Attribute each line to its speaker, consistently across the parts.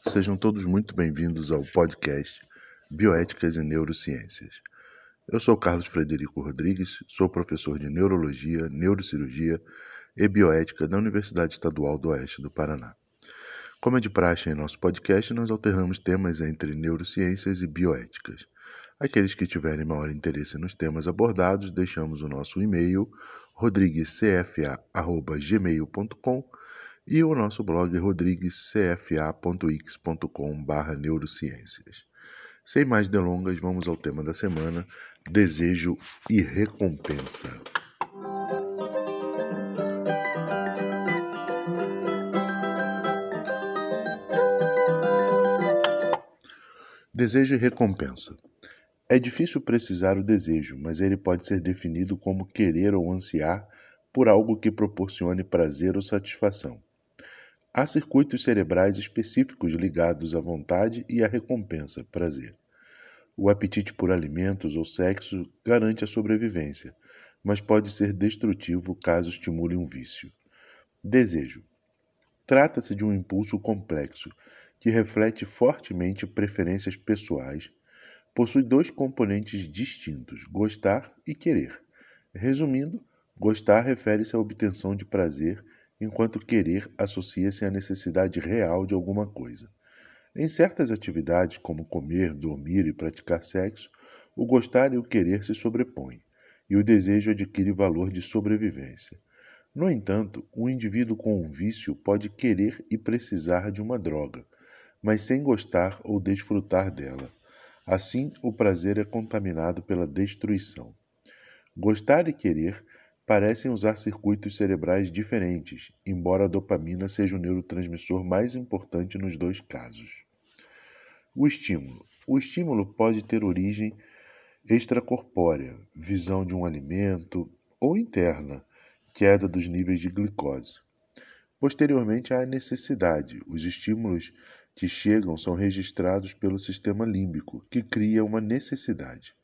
Speaker 1: sejam todos muito bem-vindos ao podcast Bioéticas e Neurociências. Eu sou Carlos Frederico Rodrigues, sou professor de Neurologia, Neurocirurgia e Bioética da Universidade Estadual do Oeste do Paraná. Como é de praxe em nosso podcast, nós alternamos temas entre neurociências e bioéticas. Aqueles que tiverem maior interesse nos temas abordados, deixamos o nosso e-mail rodriguescfa.gmail.com e o nosso blog rodriguescfa.x.com.br neurociências. Sem mais delongas, vamos ao tema da semana: desejo e recompensa. Desejo e recompensa. É difícil precisar o desejo, mas ele pode ser definido como querer ou ansiar por algo que proporcione prazer ou satisfação. Há circuitos cerebrais específicos ligados à vontade e à recompensa, prazer. O apetite por alimentos ou sexo garante a sobrevivência, mas pode ser destrutivo caso estimule um vício. Desejo. Trata-se de um impulso complexo que reflete fortemente preferências pessoais. Possui dois componentes distintos: gostar e querer. Resumindo, gostar refere-se à obtenção de prazer enquanto querer associa-se à necessidade real de alguma coisa. Em certas atividades, como comer, dormir e praticar sexo, o gostar e o querer se sobrepõem, e o desejo adquire valor de sobrevivência. No entanto, um indivíduo com um vício pode querer e precisar de uma droga, mas sem gostar ou desfrutar dela. Assim, o prazer é contaminado pela destruição. Gostar e querer parecem usar circuitos cerebrais diferentes, embora a dopamina seja o neurotransmissor mais importante nos dois casos. O estímulo. O estímulo pode ter origem extracorpórea, visão de um alimento, ou interna, queda dos níveis de glicose. Posteriormente, há necessidade. Os estímulos que chegam são registrados pelo sistema límbico, que cria uma necessidade.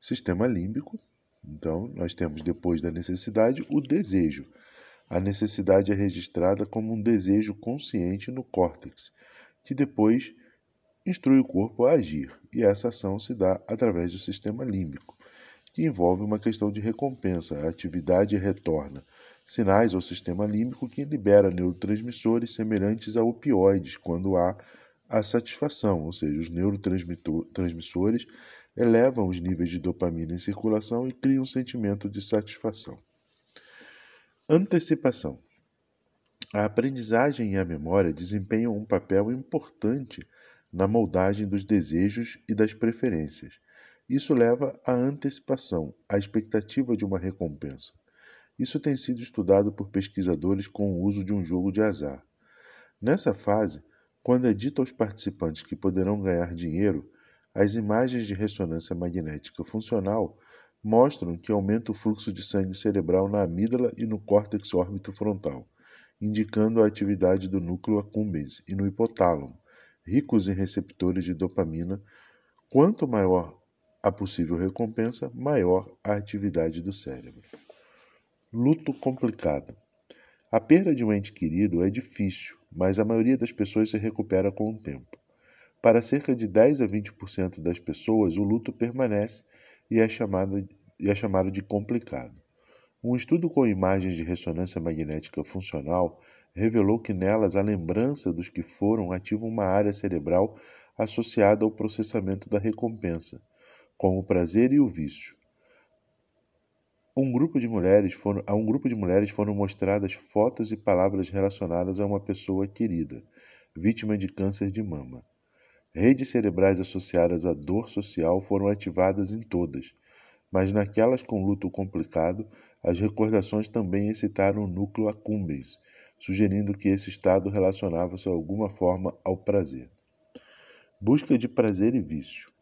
Speaker 1: Sistema límbico então, nós temos depois da necessidade o desejo. A necessidade é registrada como um desejo consciente no córtex, que depois instrui o corpo a agir, e essa ação se dá através do sistema límbico, que envolve uma questão de recompensa. A atividade retorna sinais ao sistema límbico que libera neurotransmissores semelhantes a opioides quando há a satisfação, ou seja, os neurotransmissores elevam os níveis de dopamina em circulação e criam um sentimento de satisfação. Antecipação. A aprendizagem e a memória desempenham um papel importante na moldagem dos desejos e das preferências. Isso leva à antecipação, à expectativa de uma recompensa. Isso tem sido estudado por pesquisadores com o uso de um jogo de azar. Nessa fase, quando é dito aos participantes que poderão ganhar dinheiro, as imagens de ressonância magnética funcional mostram que aumenta o fluxo de sangue cerebral na amígdala e no córtex órbito-frontal, indicando a atividade do núcleo accumbens e no hipotálamo, ricos em receptores de dopamina. Quanto maior a possível recompensa, maior a atividade do cérebro. Luto complicado. A perda de um ente querido é difícil, mas a maioria das pessoas se recupera com o tempo. Para cerca de 10 a 20% das pessoas, o luto permanece e é, chamado, e é chamado de complicado. Um estudo com imagens de ressonância magnética funcional revelou que nelas a lembrança dos que foram ativa uma área cerebral associada ao processamento da recompensa, como o prazer e o vício. Um grupo de mulheres foram, a um grupo de mulheres foram mostradas fotos e palavras relacionadas a uma pessoa querida, vítima de câncer de mama. Redes cerebrais associadas à dor social foram ativadas em todas, mas naquelas com luto complicado, as recordações também excitaram o núcleo accumbens, sugerindo que esse estado relacionava-se de alguma forma ao prazer. Busca de prazer e vício.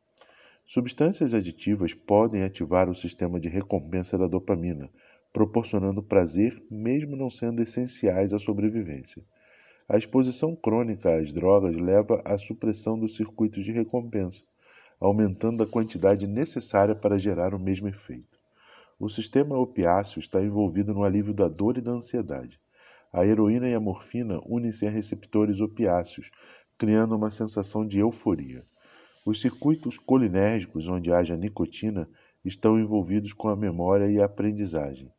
Speaker 1: Substâncias aditivas podem ativar o sistema de recompensa da dopamina, proporcionando prazer mesmo não sendo essenciais à sobrevivência. A exposição crônica às drogas leva à supressão dos circuitos de recompensa, aumentando a quantidade necessária para gerar o mesmo efeito. O sistema opiáceo está envolvido no alívio da dor e da ansiedade. A heroína e a morfina unem-se a receptores opiáceos, criando uma sensação de euforia. Os circuitos colinérgicos onde haja nicotina estão envolvidos com a memória e a aprendizagem.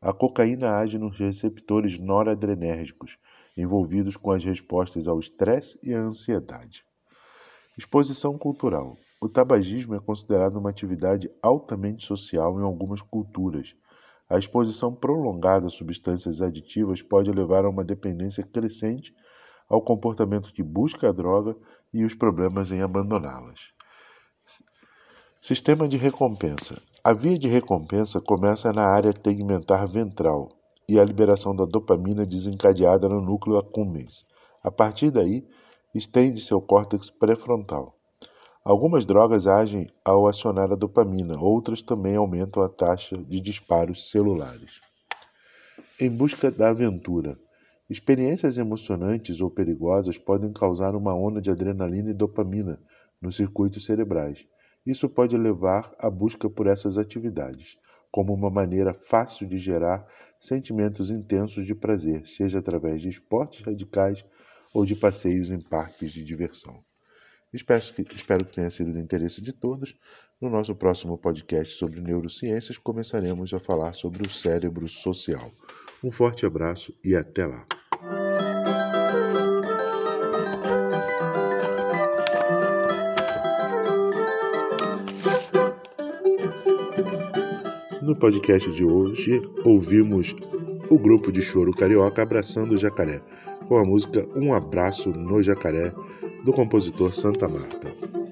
Speaker 1: A cocaína age nos receptores noradrenérgicos, envolvidos com as respostas ao estresse e à ansiedade. Exposição cultural. O tabagismo é considerado uma atividade altamente social em algumas culturas. A exposição prolongada a substâncias aditivas pode levar a uma dependência crescente ao comportamento que busca a droga e os problemas em abandoná-las. Sistema de recompensa. A via de recompensa começa na área tegmentar ventral e a liberação da dopamina desencadeada no núcleo accumbens. A partir daí, estende-se ao córtex pré-frontal. Algumas drogas agem ao acionar a dopamina, outras também aumentam a taxa de disparos celulares. Em busca da aventura. Experiências emocionantes ou perigosas podem causar uma onda de adrenalina e dopamina nos circuitos cerebrais. Isso pode levar à busca por essas atividades, como uma maneira fácil de gerar sentimentos intensos de prazer, seja através de esportes radicais ou de passeios em parques de diversão. Espero que, espero que tenha sido do interesse de todos. No nosso próximo podcast sobre neurociências, começaremos a falar sobre o cérebro social. Um forte abraço e até lá! No podcast de hoje, ouvimos o grupo de choro carioca abraçando o jacaré, com a música Um Abraço no Jacaré, do compositor Santa Marta.